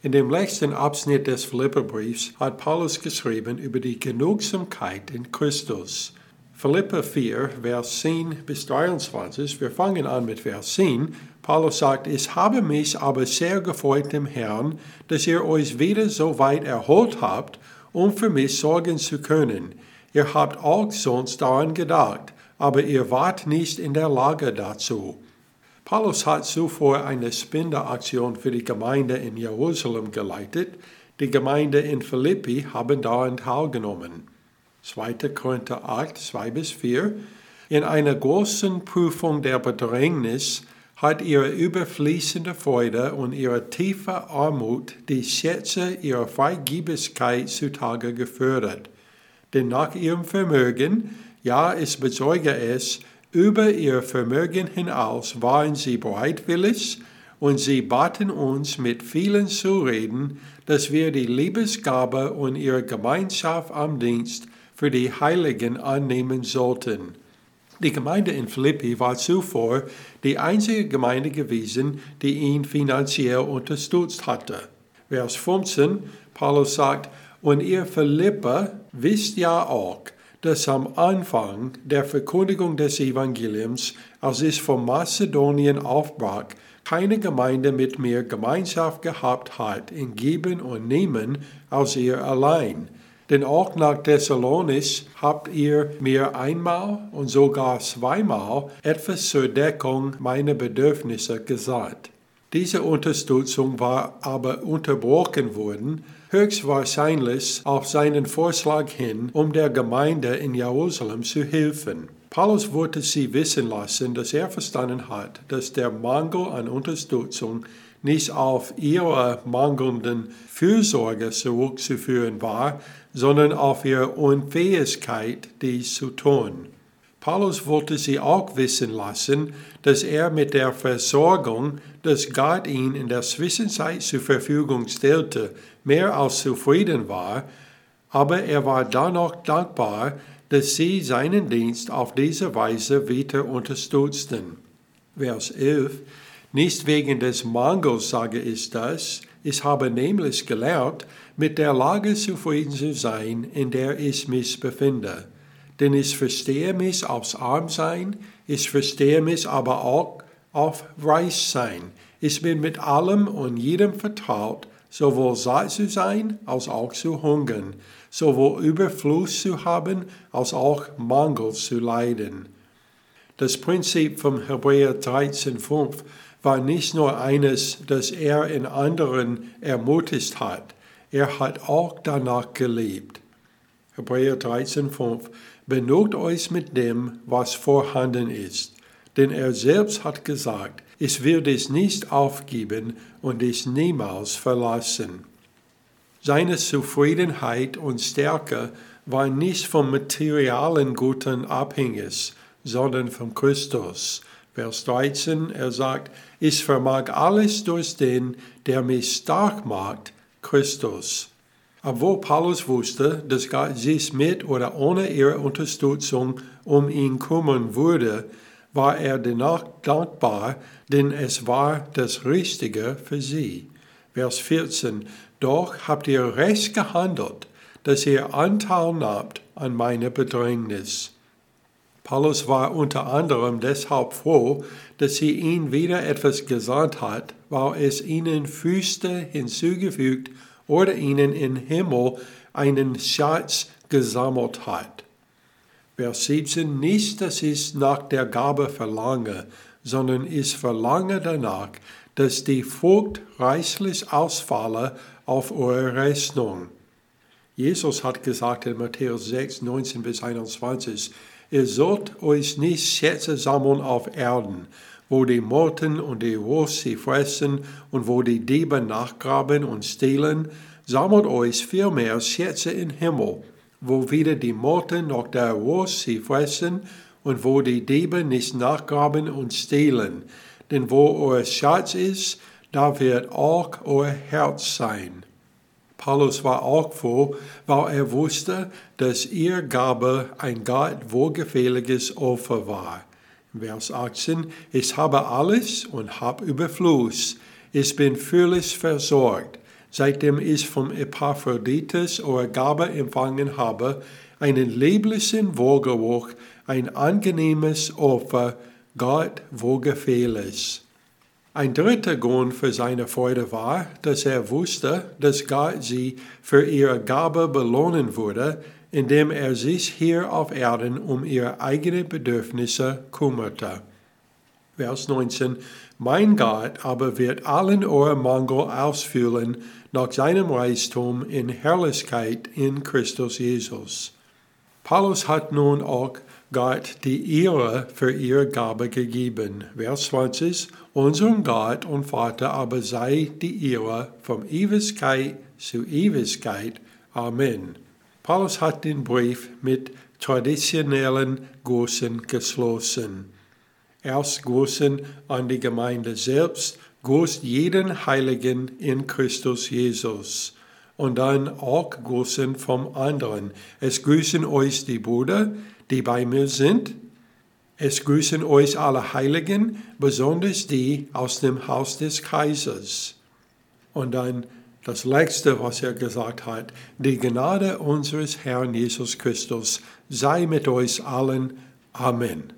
In dem letzten Abschnitt des Philipperbriefs hat Paulus geschrieben über die Genugsamkeit in Christus. Philipper 4, Vers 10 bis 23. Wir fangen an mit Vers 10. Paulus sagt, ich habe mich aber sehr gefreut im Herrn, dass ihr euch wieder so weit erholt habt, um für mich sorgen zu können. Ihr habt auch sonst daran gedacht, aber ihr wart nicht in der Lage dazu. Paulus hat zuvor eine Spendeaktion für die Gemeinde in Jerusalem geleitet. Die Gemeinde in Philippi haben daran teilgenommen. 2. Korinther 8, 2 bis 4. In einer großen Prüfung der Bedrängnis hat ihre überfließende Freude und ihre tiefe Armut die Schätze ihrer Freigiebigkeit zutage gefördert. Denn nach ihrem Vermögen, ja, ich bezeuge es, über ihr Vermögen hinaus waren sie bereitwillig und sie baten uns mit vielen Zureden, dass wir die Liebesgabe und ihre Gemeinschaft am Dienst für die Heiligen annehmen sollten. Die Gemeinde in Philippi war zuvor die einzige Gemeinde gewesen, die ihn finanziell unterstützt hatte. Vers 15, Paulus sagt, und ihr Philipper wisst ja auch, dass am Anfang der Verkündigung des Evangeliums, als es von Mazedonien aufbrach, keine Gemeinde mit mir Gemeinschaft gehabt hat in Geben und Nehmen als ihr allein. Denn auch nach Thessalonis habt ihr mir einmal und sogar zweimal etwas zur Deckung meiner Bedürfnisse gesagt. Diese Unterstützung war aber unterbrochen worden, höchstwahrscheinlich auf seinen Vorschlag hin, um der Gemeinde in Jerusalem zu helfen. Paulus wollte sie wissen lassen, dass er verstanden hat, dass der Mangel an Unterstützung nicht auf ihre mangelnden Fürsorge zurückzuführen war, sondern auf ihre Unfähigkeit, dies zu tun. Paulus wollte sie auch wissen lassen, dass er mit der Versorgung, dass Gott ihn in der Zwischenzeit zur Verfügung stellte, mehr als zufrieden war, aber er war dennoch dankbar, dass sie seinen Dienst auf diese Weise weiter unterstützten. Vers 11 Nicht wegen des Mangels sage ich das, ich habe nämlich gelernt, mit der Lage zufrieden zu sein, in der ich mich befinde denn ich verstehe mich aufs Armsein, ich verstehe mich aber auch auf Reichsein. Ich bin mit allem und jedem vertraut, sowohl satt zu sein als auch zu hungern, sowohl Überfluss zu haben als auch Mangel zu leiden. Das Prinzip vom Hebräer 13,5 war nicht nur eines, das er in anderen ermutigt hat, er hat auch danach gelebt. Hebräer 13,5 Benugt euch mit dem, was vorhanden ist. Denn er selbst hat gesagt, ich will dich nicht aufgeben und dich niemals verlassen. Seine Zufriedenheit und Stärke war nicht vom materialen Guten abhängig, sondern von Christus. Vers 13, er sagt, ich vermag alles durch den, der mich stark macht, Christus. Obwohl Paulus wusste, dass Gott sich mit oder ohne ihre Unterstützung um ihn kümmern würde, war er dennoch dankbar, denn es war das Richtige für sie. Vers 14. Doch habt ihr recht gehandelt, dass ihr Anteil nahmt an meiner Bedrängnis. Paulus war unter anderem deshalb froh, dass sie ihn wieder etwas gesagt hat, weil es ihnen Füße hinzugefügt oder ihnen im Himmel einen Schatz gesammelt hat. Vers 17, nicht, dass ich nach der Gabe verlange, sondern ich verlange danach, dass die Frucht reichlich ausfalle auf eure Rechnung. Jesus hat gesagt in Matthäus 6, 19 bis 21, ihr sollt euch nicht Schätze sammeln auf Erden, wo die Motten und die Wurst sie fressen und wo die Diebe nachgraben und stehlen, sammelt euch vielmehr Schätze im Himmel, wo weder die Motten noch der Wurst sie fressen und wo die Diebe nicht nachgraben und stehlen. Denn wo euer Schatz ist, da wird auch euer Herz sein. Paulus war auch froh, weil er wusste, dass ihr Gabe ein Gott wohlgefälliges Opfer war. Vers 18, ich habe alles und habe Überfluss. Ich bin völlig versorgt. seitdem ich vom Epaphroditus eure Gabe empfangen habe, einen lieblichen Wohlgeruch, ein angenehmes Opfer, Gott wohlgefällig. Ein dritter Grund für seine Freude war, dass er wusste, dass Gott sie für ihre Gabe belohnen würde, indem er sich hier auf Erden um ihre eigenen Bedürfnisse kümmerte. Vers 19. Mein Gott aber wird allen euren Mangel ausfüllen nach seinem Reichtum in Herrlichkeit in Christus Jesus. Paulus hat nun auch Gott die Ehre für ihre Gabe gegeben. Vers 20. Unserem Gott und Vater aber sei die Ehre von Ewigkeit zu Ewigkeit. Amen. Paulus hat den Brief mit traditionellen Grüßen geschlossen. Erst Grüßen an die Gemeinde selbst, grüßt jeden Heiligen in Christus Jesus. Und dann auch Grüßen vom anderen. Es grüßen euch die Brüder, die bei mir sind. Es grüßen euch alle Heiligen, besonders die aus dem Haus des Kaisers. Und dann das letzte, was er gesagt hat, die Gnade unseres Herrn Jesus Christus sei mit euch allen. Amen.